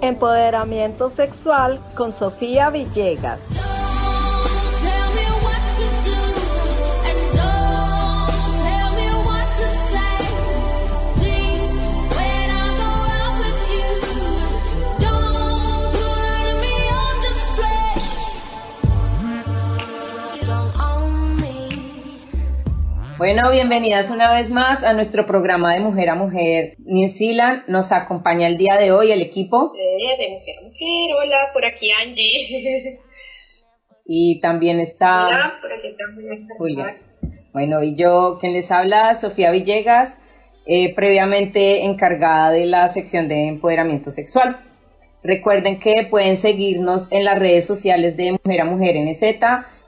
Empoderamiento sexual con Sofía Villegas. Bueno, bienvenidas una vez más a nuestro programa de Mujer a Mujer New Zealand. Nos acompaña el día de hoy el equipo. Eh, de Mujer a Mujer, hola, por aquí Angie. Y también está... Hola, por aquí está Julia. Bueno, y yo, quien les habla, Sofía Villegas, eh, previamente encargada de la sección de empoderamiento sexual. Recuerden que pueden seguirnos en las redes sociales de Mujer a Mujer NZ,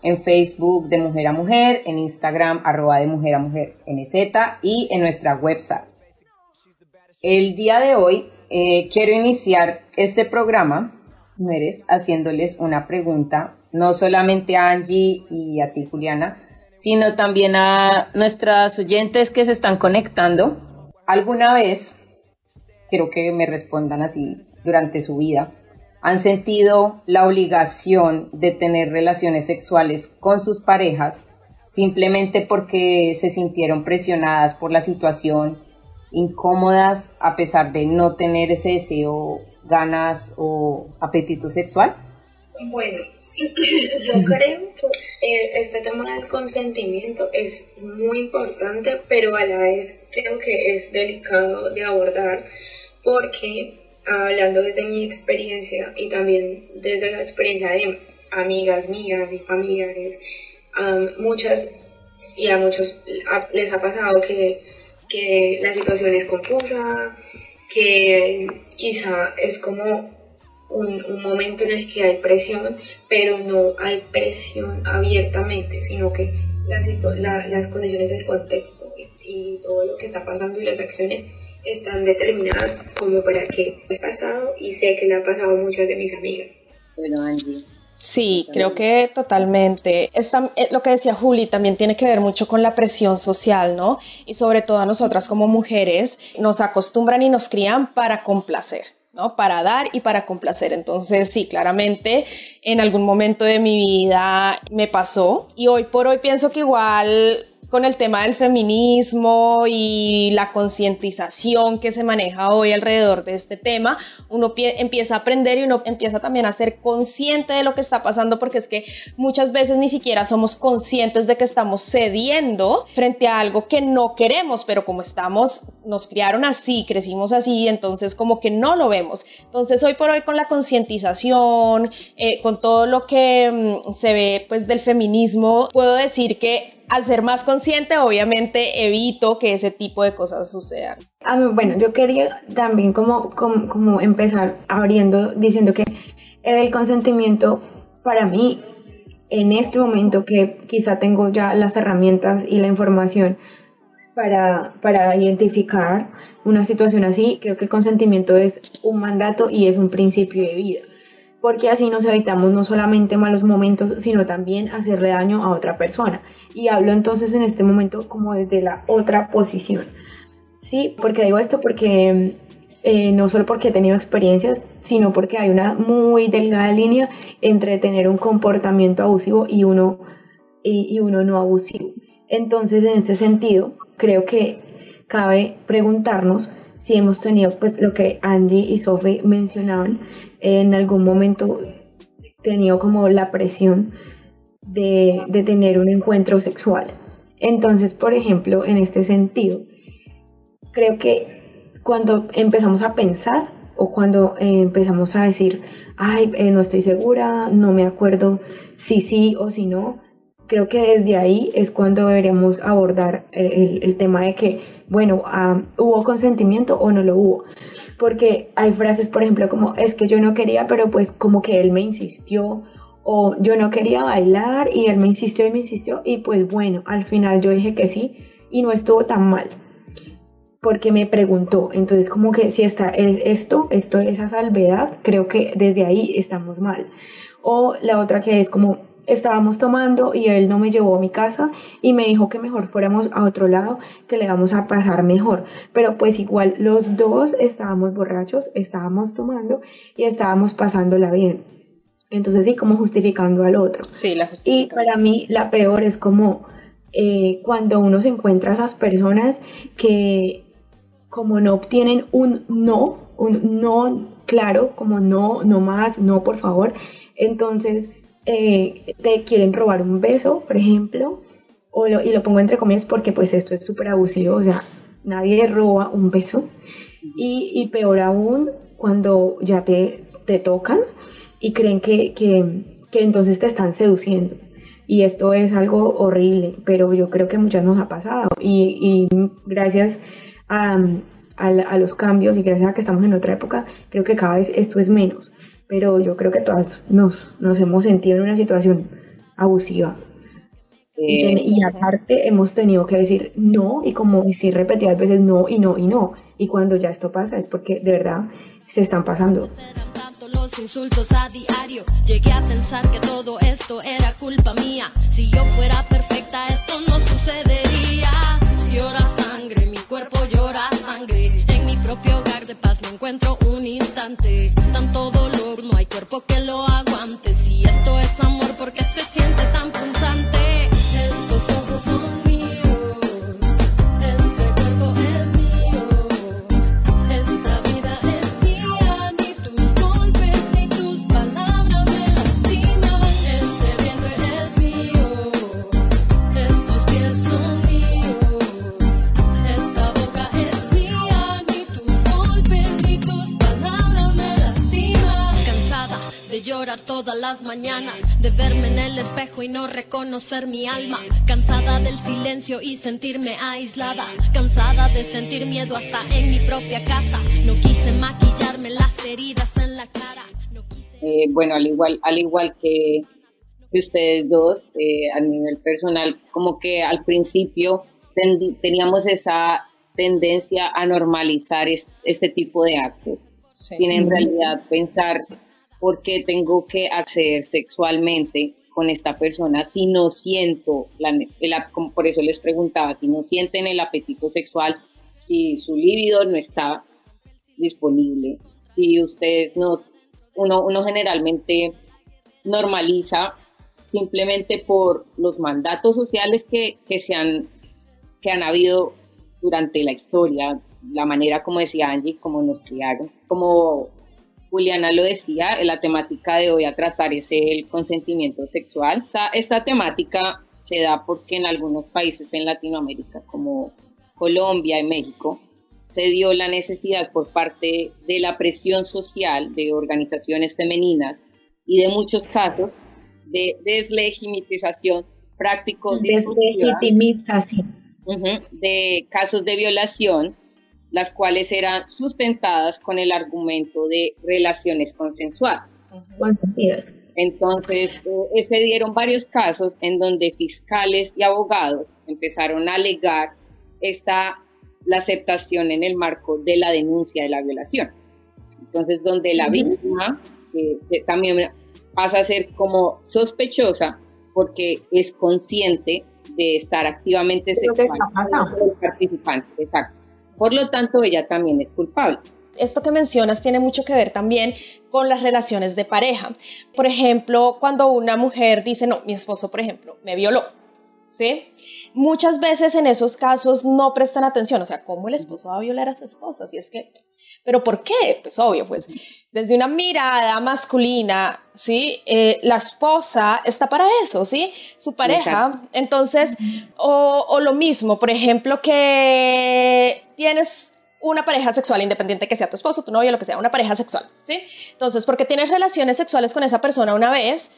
en Facebook de Mujer a Mujer, en Instagram arroba de Mujer a Mujer NZ y en nuestra website. El día de hoy eh, quiero iniciar este programa, mujeres, haciéndoles una pregunta, no solamente a Angie y a ti Juliana, sino también a nuestras oyentes que se están conectando. ¿Alguna vez, quiero que me respondan así durante su vida, han sentido la obligación de tener relaciones sexuales con sus parejas simplemente porque se sintieron presionadas por la situación, incómodas a pesar de no tener ese deseo, ganas o apetito sexual? Bueno, sí, yo creo que eh, este tema del consentimiento es muy importante, pero a la vez creo que es delicado de abordar porque hablando desde mi experiencia y también desde la experiencia de amigas mías y familiares, muchas y a muchos les ha pasado que, que la situación es confusa, que quizá es como un, un, momento en el que hay presión, pero no hay presión abiertamente, sino que la, las condiciones del contexto y todo lo que está pasando y las acciones están determinadas como para que he pasado y sé que le ha pasado a muchas de mis amigas. Bueno, Angie. Sí, creo que totalmente. Esta, eh, lo que decía Juli también tiene que ver mucho con la presión social, ¿no? Y sobre todo a nosotras como mujeres nos acostumbran y nos crían para complacer. ¿no? Para dar y para complacer. Entonces, sí, claramente en algún momento de mi vida me pasó y hoy por hoy pienso que igual con el tema del feminismo y la concientización que se maneja hoy alrededor de este tema, uno empieza a aprender y uno empieza también a ser consciente de lo que está pasando porque es que muchas veces ni siquiera somos conscientes de que estamos cediendo frente a algo que no queremos, pero como estamos, nos criaron así, crecimos así, entonces como que no lo vemos. Entonces hoy por hoy con la concientización, eh, con todo lo que mm, se ve pues del feminismo, puedo decir que al ser más consciente, obviamente evito que ese tipo de cosas sucedan. bueno, yo quería también como, como, empezar abriendo diciendo que el consentimiento para mí, en este momento que quizá tengo ya las herramientas y la información para, para identificar una situación así, creo que el consentimiento es un mandato y es un principio de vida porque así nos evitamos no solamente malos momentos, sino también hacerle daño a otra persona. Y hablo entonces en este momento como desde la otra posición. Sí, porque digo esto porque eh, no solo porque he tenido experiencias, sino porque hay una muy delgada línea entre tener un comportamiento abusivo y uno, y uno no abusivo. Entonces, en este sentido, creo que cabe preguntarnos sí hemos tenido pues lo que Angie y Sophie mencionaban, en algún momento tenido como la presión de, de tener un encuentro sexual. Entonces, por ejemplo, en este sentido, creo que cuando empezamos a pensar o cuando eh, empezamos a decir, ay, eh, no estoy segura, no me acuerdo si sí o si no, creo que desde ahí es cuando deberíamos abordar el, tema de que, bueno, hubo consentimiento o no lo hubo. Porque hay frases, por ejemplo, como es que yo no quería, pero pues como que él me insistió, o yo no quería bailar y él me insistió y me insistió, y pues bueno, al final yo dije que sí y no estuvo tan mal porque me preguntó. Entonces, como que si está esto, esto, esa salvedad, creo que desde ahí estamos mal. O la otra que es como estábamos tomando y él no me llevó a mi casa y me dijo que mejor fuéramos a otro lado, que le vamos a pasar mejor. Pero pues igual los dos estábamos borrachos, estábamos tomando y estábamos pasándola bien. Entonces sí, como justificando al otro. Sí, la Y para mí la peor es como eh, cuando uno se encuentra a esas personas que como no obtienen un no, un no claro, como no, no más, no por favor, entonces eh, te quieren robar un beso, por ejemplo, o y lo pongo entre comillas porque pues esto es súper abusivo, o sea, nadie roba un beso. Y, y peor aún cuando ya te, te tocan y creen que, que, que entonces te están seduciendo. Y esto es algo horrible, pero yo creo que muchas nos ha pasado. Y, y gracias a, los cambios y gracias a que estamos en otra época, creo que cada vez esto es menos. Pero yo creo que todas nos, nos hemos sentido en una situación abusiva. y, y aparte hemos tenido que decir no y como decir repetidas veces no y no y no. Y cuando ya esto pasa es porque de verdad se están pasando los insultos a diario. Llegué a pensar que todo esto era culpa mía. Si yo fuera perfecta, esto no sucedería. Llora sangre, no hay cuerpo que lo aguante. Las mañanas, de verme en el espejo y no reconocer mi alma, cansada del silencio y sentirme aislada, cansada de sentir miedo hasta en mi propia casa, no quise maquillarme las heridas en la cara. Eh, bueno, al igual, al igual que, ustedes dos, eh, a nivel personal, como que al principio teníamos esa tendencia a normalizar este tipo de actos, sin en realidad pensar ¿por qué tengo que acceder sexualmente con esta persona si no siento, la, por eso les preguntaba, si no sienten el apetito sexual, si su libido no está disponible, si ustedes no, uno, uno generalmente normaliza simplemente por los mandatos sociales que, que, se han, que han habido durante la historia, la manera como decía Angie, como nos criaron, como Juliana lo decía, la temática de hoy a tratar es el consentimiento sexual. Esta, esta temática se da porque en algunos países en Latinoamérica, como Colombia y México, se dio la necesidad por parte de la presión social de organizaciones femeninas y de muchos casos de deslegitimización prácticos deslegitimización de casos de violación las cuales eran sustentadas con el argumento de relaciones consensuadas. Entonces, eh, se dieron varios casos en donde fiscales y abogados empezaron a alegar esta, la aceptación en el marco de la denuncia de la violación. Entonces, donde la víctima eh, también pasa a ser como sospechosa porque es consciente de estar activamente sexualizando el participante. Exacto. Por lo tanto, ella también es culpable. Esto que mencionas tiene mucho que ver también con las relaciones de pareja. Por ejemplo, cuando una mujer dice, no, mi esposo, por ejemplo, me violó, ¿sí? Muchas veces en esos casos no prestan atención, o sea, ¿cómo el esposo va a violar a su esposa? Si es que, ¿pero por qué? Pues obvio, pues desde una mirada masculina, ¿sí? Eh, la esposa está para eso, ¿sí? Su pareja. Entonces, o, o lo mismo, por ejemplo, que tienes una pareja sexual, independiente que sea tu esposo, tu novio, lo que sea, una pareja sexual, ¿sí? Entonces, porque tienes relaciones sexuales con esa persona una vez,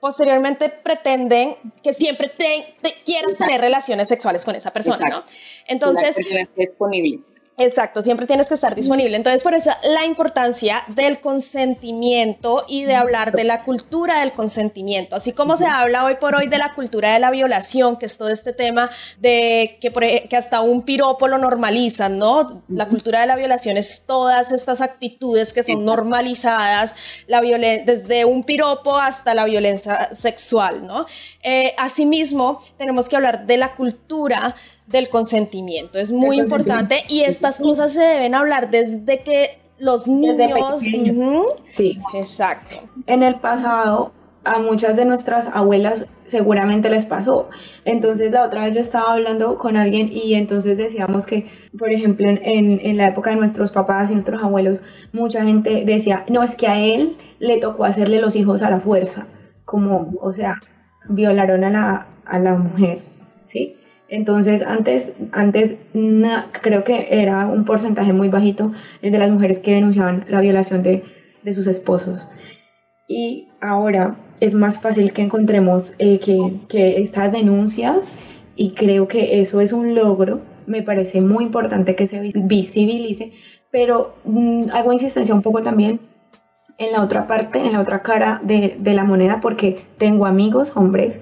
posteriormente pretenden que siempre te, quieras tener relaciones sexuales con esa persona, ¿no? Entonces, disponible. Exacto, siempre tienes que estar disponible. Entonces, por eso la importancia del consentimiento y de hablar de la cultura del consentimiento. Así como se habla hoy por hoy de la cultura de la violación, que es todo este tema de que, que hasta un piropo lo normalizan, ¿no? La cultura de la violación es todas estas actitudes que son normalizadas, la desde un piropo hasta la violencia sexual, ¿no? Eh, asimismo, tenemos que hablar de la cultura del consentimiento. Es muy importante y estas cosas se deben hablar desde que los niños... Sí. Exacto. En el pasado a muchas de nuestras abuelas seguramente les pasó. Entonces la otra vez yo estaba hablando con alguien y entonces decíamos que, por ejemplo, en, en, la época de nuestros papás y nuestros abuelos, mucha gente decía, no, es que a él le tocó hacerle los hijos a la fuerza, como, o sea, violaron a la, a la mujer, ¿sí? Entonces, antes, antes creo que era un porcentaje muy bajito el de las mujeres que denunciaban la violación de, de sus esposos. Y ahora es más fácil que encontremos eh, que, que estas denuncias y creo que eso es un logro. Me parece muy importante que se visibilice, pero mm, hago insistencia un poco también en la otra parte, en la otra cara de, de la moneda, porque tengo amigos, hombres,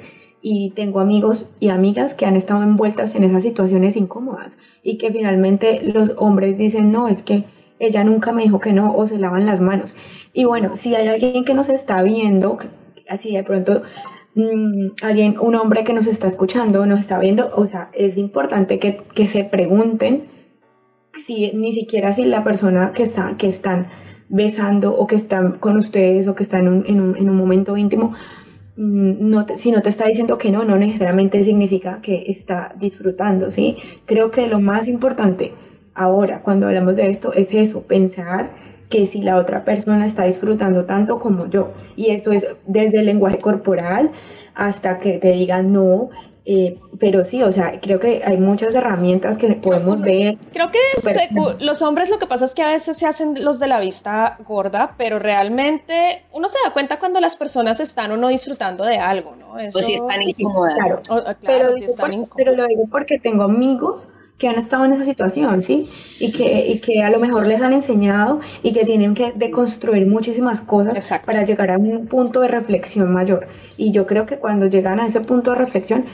y tengo amigos y amigas que han estado envueltas en esas situaciones incómodas y que finalmente los hombres dicen, no, es que ella nunca me dijo que no o se lavan las manos. Y bueno, si hay alguien que nos está viendo, así de pronto mm, alguien, un hombre que nos está escuchando, nos está viendo, o sea, es importante que, que se pregunten si ni siquiera si la persona que está, que están besando o que están con ustedes o que están en un, en un momento íntimo Mm, no si no te está diciendo que no, no necesariamente significa que está disfrutando, ¿sí? Creo que lo más importante ahora, cuando hablamos de esto, es eso, pensar que si la otra persona está disfrutando tanto como yo, y eso es desde el lenguaje corporal hasta que te digan no, eh, pero sí, o sea, creo que hay muchas herramientas que podemos ver. Creo que los hombres lo que pasa es que a veces se hacen los de la vista gorda, pero realmente uno se da cuenta cuando las personas están o no disfrutando de algo, ¿no? Eso... O si están incómodas. Claro, pero, pero lo digo porque tengo amigos que han estado en esa situación, ¿sí? Y que, y que a lo mejor les han enseñado y que tienen que deconstruir muchísimas cosas para llegar a un punto de reflexión mayor. Y yo creo que cuando llegan a ese punto de reflexión,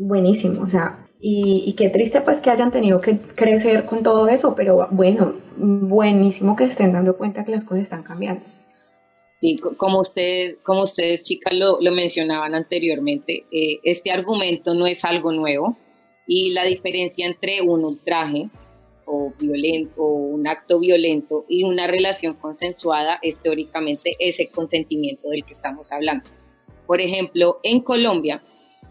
buenísimo, o sea, y, qué triste pues que hayan tenido que crecer con todo eso, pero bueno, buenísimo que estén dando cuenta que las cosas están cambiando. Sí, como ustedes, como ustedes chicas lo, mencionaban anteriormente, eh, este argumento no es algo nuevo y la diferencia entre un ultraje o, violento, o un acto violento y una relación consensuada es teóricamente ese consentimiento del que estamos hablando. Por ejemplo, en Colombia,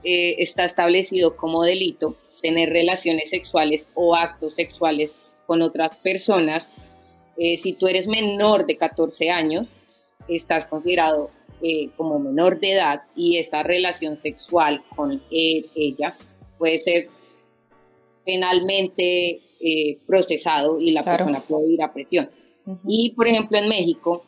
eh, está establecido como delito tener relaciones sexuales o actos sexuales con otras personas. Eh, si tú eres menor de 14 años, estás considerado eh, como menor de edad y esta relación sexual con ella puede ser penalmente procesado y la persona puede ir a presión. Y, por ejemplo, en México,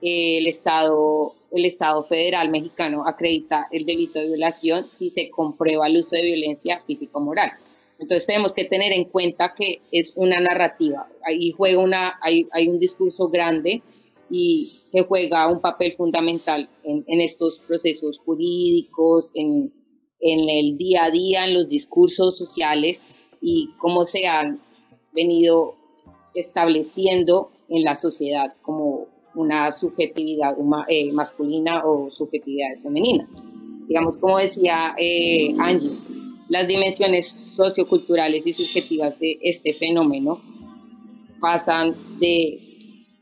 el Estado el Estado federal mexicano acredita el delito de violación si se comprueba el uso de violencia físico-moral. Entonces tenemos que tener en cuenta que es una narrativa, ahí juega una, hay, hay un discurso grande y que juega un papel fundamental en, en estos procesos jurídicos, en, en el día a día, en los discursos sociales y cómo se han venido estableciendo en la sociedad como una subjetividad eh, masculina o subjetividades femeninas. Digamos, como decía eh, Angie, las dimensiones socioculturales y subjetivas de este fenómeno pasan de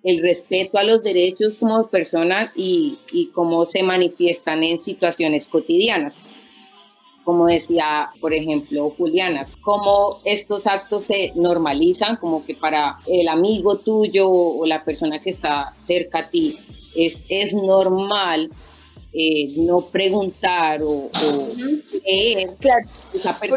el respeto a los derechos como personas y, y cómo se manifiestan en situaciones cotidianas, como decía, por ejemplo, Juliana, cómo estos actos se normalizan, como que para el amigo tuyo o la persona que está cerca a ti es, es normal eh, no preguntar o, leer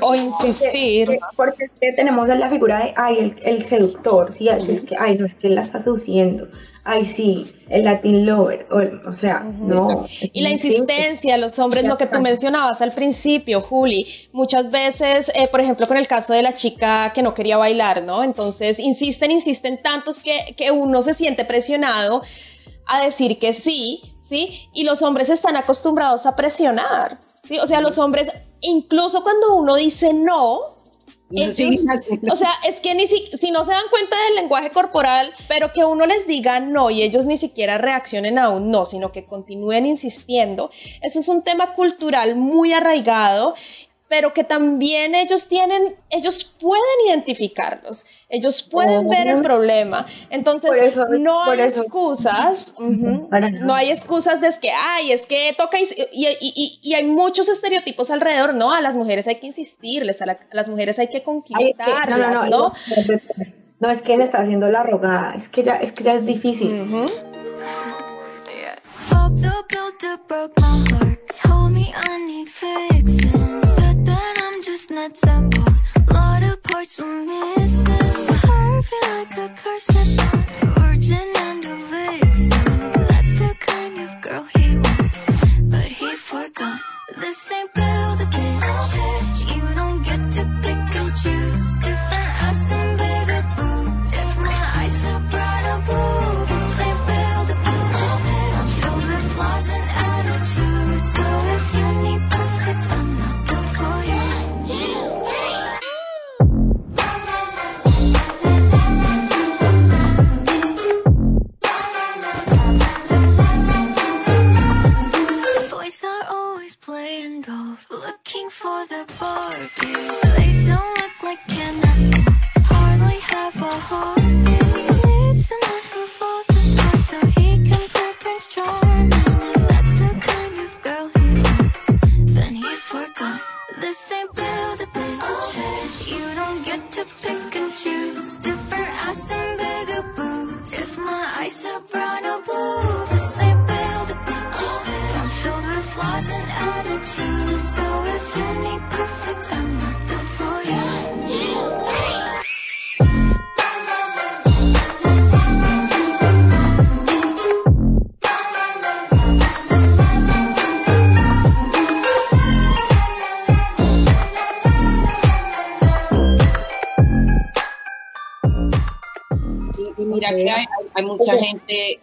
o insistir. Porque, es que tenemos la figura de, ay, el, el seductor, ¿sí? es que, ay, no, es que él la está seduciendo, ay, sí, el Latin lover, o, sea, no. Y la insistencia, los hombres, lo que tú mencionabas al principio, Juli, muchas veces, eh, por ejemplo, con el caso de la chica que no quería bailar, ¿no? Entonces, insisten, insisten tantos que, que uno se siente presionado a decir que sí, ¿sí? Y los hombres están acostumbrados a presionar, ¿sí? O sea, los hombres, incluso cuando uno dice no, o sea, es que ni si, si, no se dan cuenta del lenguaje corporal, pero que uno les diga no y ellos ni siquiera reaccionen a un no, sino que continúen insistiendo, eso es un tema cultural muy arraigado pero que también ellos tienen, ellos pueden identificarlos, ellos pueden ver el problema. Entonces, no hay excusas, no hay excusas de que, ay, es que toca, y, y, y, hay muchos estereotipos alrededor, no, a las mujeres hay que insistirles, a, las mujeres hay que conquistarlas, no, no, no, no, es que se está haciendo la rogada, es que ya es, que ya es difícil. Just nuts and bolts. A lot of parts were missing. Heart feel like a curse. Virgin and a vixen. That's the kind of girl he wants. But he forgot. This ain't build playing dolls, looking for the Barbie. They don't Y, mira que hay, hay mucha gente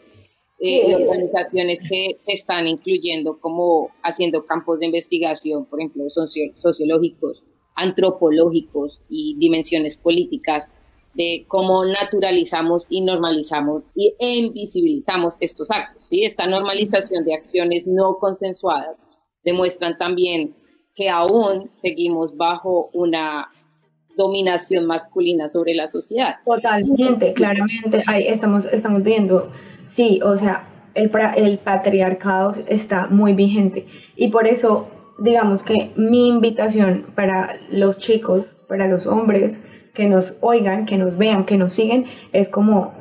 eh, y organizaciones que se están incluyendo como haciendo campos de investigación, por ejemplo, socio- sociológicos, antropológicos y dimensiones políticas de cómo naturalizamos y normalizamos y invisibilizamos estos actos. ¿sí? Esta normalización de acciones no consensuadas demuestran también que aún seguimos bajo una dominación masculina sobre la sociedad. Totalmente, claramente, ahí estamos, estamos viendo, sí, o sea, el, el patriarcado está muy vigente. Y por eso, digamos que mi invitación para los chicos, para los hombres que nos oigan, que nos vean, que nos siguen, es como,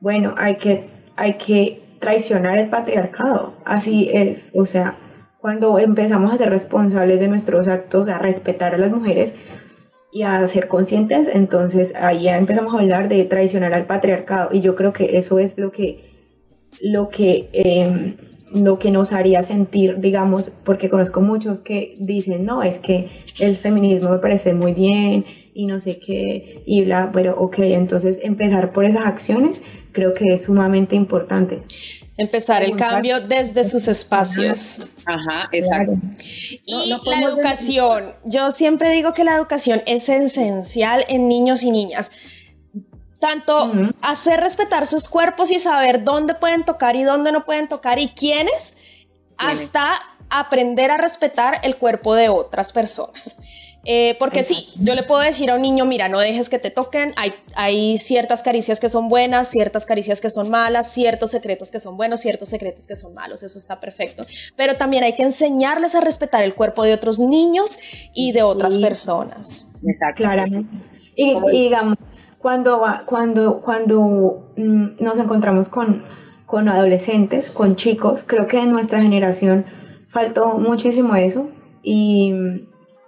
bueno, hay que, hay que traicionar el patriarcado, así es, o sea, cuando empezamos a ser responsables de nuestros actos, a respetar a las mujeres, y a ser conscientes, entonces ahí ya empezamos a hablar de traicionar al patriarcado y yo creo que eso es lo que lo que eh, lo que nos haría sentir, digamos, porque conozco muchos que dicen, no, es que el feminismo me parece muy bien y no sé qué, y bla, pero ok, entonces empezar por esas acciones creo que es sumamente importante. Empezar el cambio desde sus espacios. Ajá, exacto. Y la educación. Yo siempre digo que la educación es esencial en niños y niñas. Tanto hacer respetar sus cuerpos y saber dónde pueden tocar y dónde no pueden tocar y quiénes, hasta aprender a respetar el cuerpo de otras personas. Eh, porque sí, yo le puedo decir a un niño, mira, no dejes que te toquen, hay, hay ciertas caricias que son buenas, ciertas caricias que son malas, ciertos secretos que son buenos, ciertos secretos que son malos, eso está perfecto. Pero también hay que enseñarles a respetar el cuerpo de otros niños y de otras personas. Claramente. Y, digamos, cuando, cuando, cuando mm, nos encontramos con, con adolescentes, con chicos, creo que en nuestra generación faltó muchísimo eso y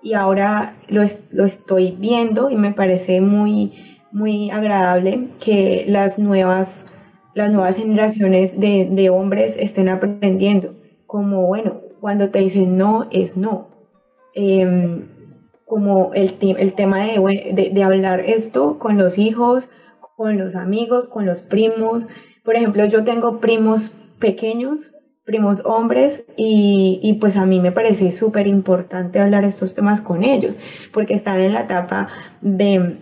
y ahora lo, lo estoy viendo y me parece muy, muy agradable que las nuevas, las nuevas generaciones de, de hombres estén aprendiendo. Como, bueno, cuando te dicen no, es no. Em, como el, el tema de, de, de, hablar esto con los hijos, con los amigos, con los primos. Por ejemplo, yo tengo primos pequeños primos hombres y, y pues a mí me parece súper importante hablar estos temas con ellos porque están en la etapa de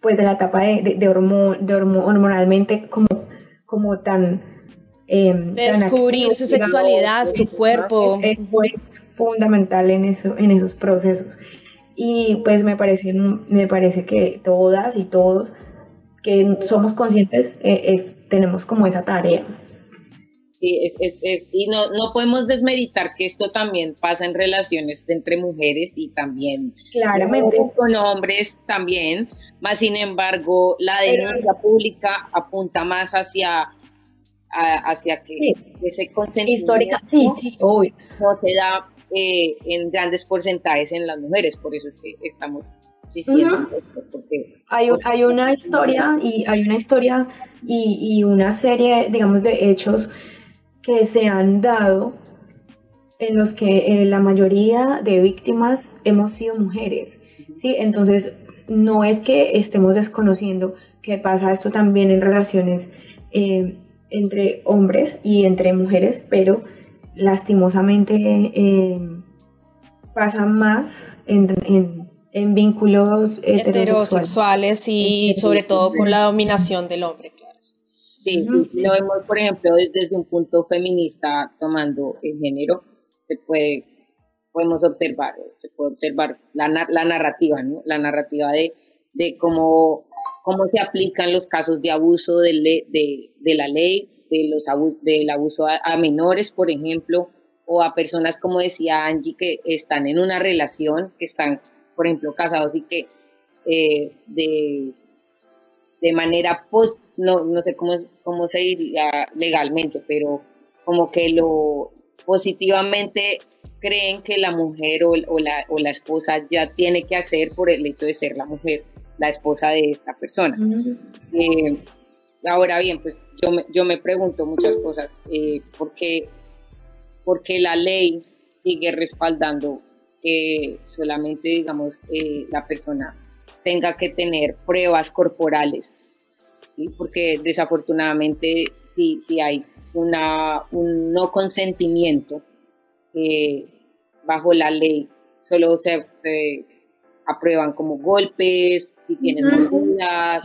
pues de la etapa de, de, de, hormonalmente como, como tan eh, descubrir su sexualidad, su cuerpo. es, es, fundamental en eso en esos procesos. Y pues me parece me parece que todas y todos que somos conscientes eh, es, tenemos como esa tarea es, es, es, y no, no podemos desmeritar que esto también pasa en relaciones entre mujeres y también Claramente. con hombres también, más sin embargo la denuncia pública apunta más hacia hacia que ese consentimiento Histórica, sí, sí, hoy no se da eh, en grandes porcentajes en las mujeres, por eso es que estamos diciendo esto, porque, hay, hay una historia y hay una historia y, y una serie, digamos, de hechos que se han dado en los que eh, la mayoría de víctimas hemos sido mujeres, ¿sí? Entonces, no es que estemos desconociendo que pasa esto también en relaciones eh, entre hombres y entre mujeres, pero lastimosamente eh, pasa más en, en, vínculos heterosexuales y sobre todo con la dominación del hombre. Sí, lo vemos, por ejemplo, desde un punto feminista tomando el género, se puede, podemos observar, se puede observar la, la narrativa, ¿no? La narrativa de, de cómo, cómo se aplican los casos de abuso de, de, de la ley, de los del abuso a, menores, por ejemplo, o a personas, como decía Angie, que están en una relación, que están, por ejemplo, casados y que eh, de, de manera post no, no sé cómo, cómo se diría legalmente, pero como que lo positivamente creen que la mujer o, o, la, o la esposa ya tiene que hacer por el hecho de ser la mujer, la esposa de esta persona. Eh, ahora bien, pues yo me, yo me pregunto muchas cosas, eh, ¿por, qué, la ley sigue respaldando que solamente, digamos, eh, la persona tenga que tener pruebas corporales porque desafortunadamente sí, sí hay una, un no consentimiento eh, bajo la ley. Solo se, aprueban como golpes, si tienes mordidas,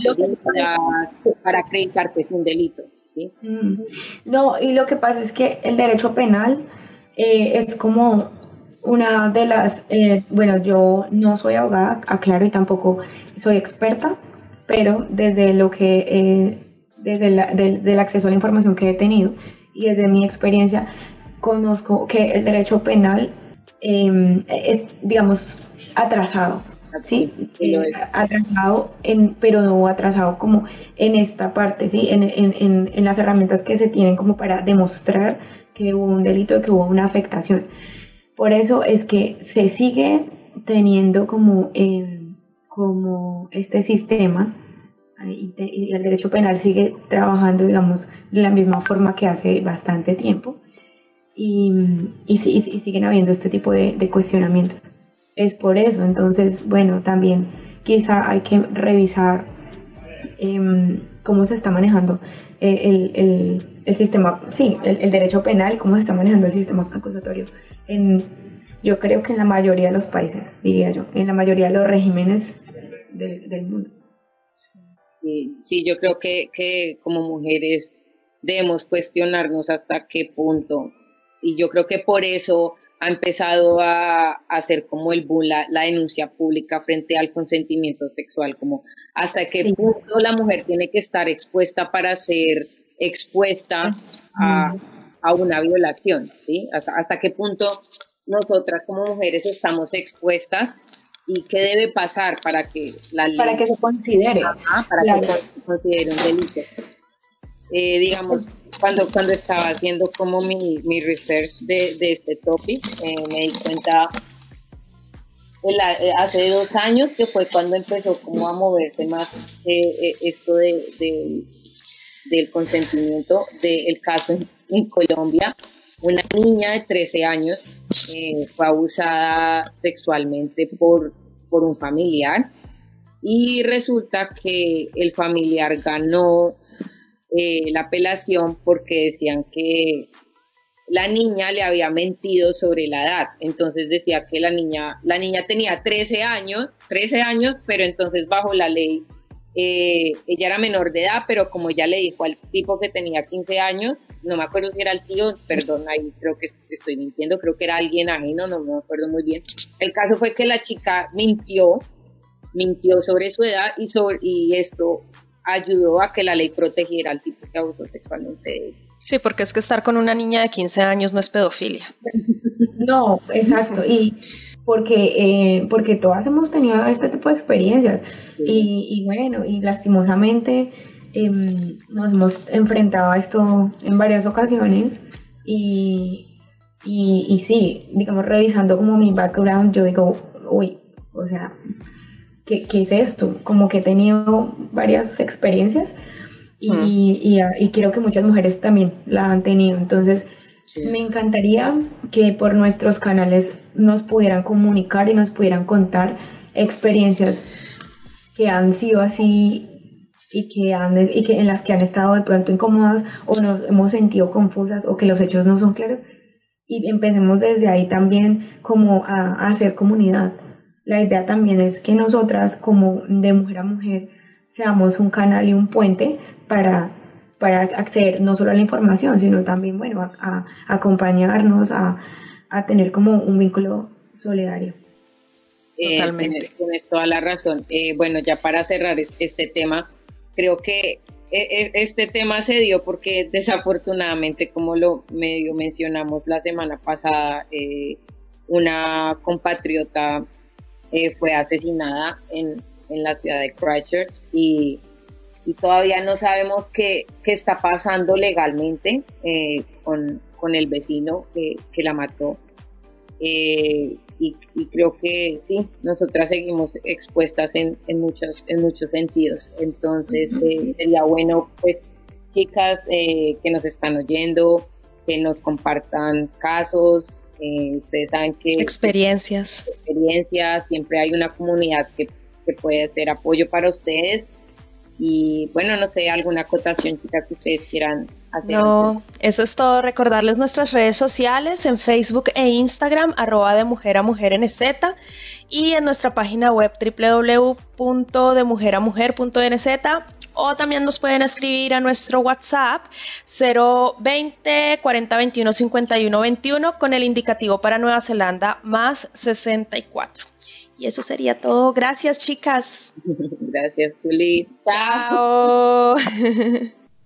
para acreditar que es un delito. No, y lo que pasa es que el derecho penal eh, es como una de las, eh, bueno, yo no soy abogada, aclaro, y tampoco soy experta, pero desde lo que, eh, desde del, acceso a la información que he tenido y desde mi experiencia, conozco que el derecho penal em, es, digamos, atrasado. ¿sí? Eh, atrasado, en, pero no atrasado como en esta parte, ¿sí? En, en, en, las herramientas que se tienen como para demostrar que hubo un delito, que hubo una afectación. Por eso es que se sigue teniendo como... Eh, como este sistema y, el derecho penal sigue trabajando, digamos, de la misma forma que hace bastante tiempo y, y, siguen habiendo este tipo de, cuestionamientos. Es por eso, entonces, bueno, también quizá hay que revisar em, cómo se está manejando eh, el, el, el sistema, sí, el, derecho penal, cómo se está manejando el sistema acusatorio en yo creo que en la mayoría de los países, diría yo, en la mayoría de los regímenes del, mundo. Sí, sí, yo creo que, que como mujeres debemos cuestionarnos hasta qué punto. Y yo creo que por eso ha empezado a, hacer como el boom, la, denuncia pública frente al consentimiento sexual, como hasta qué punto la mujer tiene que estar expuesta para ser expuesta a, una violación, ¿sí? Hasta, qué punto nosotras como mujeres estamos expuestas y qué debe pasar para que la ley... Para que se considere. para que se considere un delito. Eh, digamos, cuando, cuando estaba haciendo como mi, mi research de, de este topic, eh, me di cuenta eh, hace dos años que fue cuando empezó como a moverse más eh, esto de, del consentimiento del caso en, Colombia. Una niña de 13 años fue abusada sexualmente por, por un familiar y resulta que el familiar ganó eh, la apelación porque decían que la niña le había mentido sobre la edad. Entonces decía que la niña, la niña tenía 13 años, 13 años, pero entonces bajo la ley eh, ella era menor de edad, pero como ya le dijo al tipo que tenía 15 años, no me acuerdo si era el tío, perdón, ahí creo que estoy mintiendo, creo que era alguien ajeno, no me acuerdo muy bien. El caso fue que la chica mintió, mintió sobre su edad y, sobre, y esto ayudó a que la ley protegiera al tipo que abusó sexualmente de Sí, porque es que estar con una niña de 15 años no es pedofilia. No, exacto. Y porque, eh, porque todas hemos tenido este tipo de experiencias. Y, bueno, y lastimosamente em, nos hemos enfrentado a esto en varias ocasiones. Y, y, y sí, digamos, revisando como mi background, yo digo, uy, o sea, ¿qué, es esto? Como que he tenido varias experiencias y, y, creo que muchas mujeres también la han tenido. Entonces, me encantaría que por nuestros canales nos pudieran comunicar y nos pudieran contar experiencias que han sido así y que, han, y que en las que han estado de pronto incómodas o nos hemos sentido confusas o que los hechos no son claros y empecemos desde ahí también como a, a hacer comunidad la idea también es que nosotras, como de mujer a mujer, seamos un canal y un puente para, para acceder no solo a la información, sino también, bueno, a, acompañarnos, a, tener como un vínculo solidario. Eh, Totalmente. Tienes, toda la razón. Eh, bueno, ya para cerrar este tema, creo que e, e, este tema se dio porque desafortunadamente, como lo medio mencionamos la semana pasada, eh, una compatriota eh, fue asesinada en, en, la ciudad de Christchurch y, todavía no sabemos qué, qué está pasando legalmente eh, con, con, el vecino que, que la mató. Eh, y, y, creo que sí, nosotras seguimos expuestas en, en, muchos, en muchos sentidos. Entonces sería bueno, pues, chicas que nos están oyendo, que nos compartan casos, eh, ustedes saben que... Experiencias. Experiencias, siempre hay una comunidad que, que puede ser apoyo para ustedes. Y bueno, no sé, alguna acotación chica que ustedes quieran. No, eso es todo. Recordarles nuestras redes sociales en Facebook e Instagram, arroba de mujer a mujer en Z, y en nuestra página web www.demujeramujer.nz o también nos pueden escribir a nuestro WhatsApp 020 40 21 51 21 con el indicativo para Nueva Zelanda más 64. Y eso sería todo. Gracias, chicas. Gracias, Juli. Chao.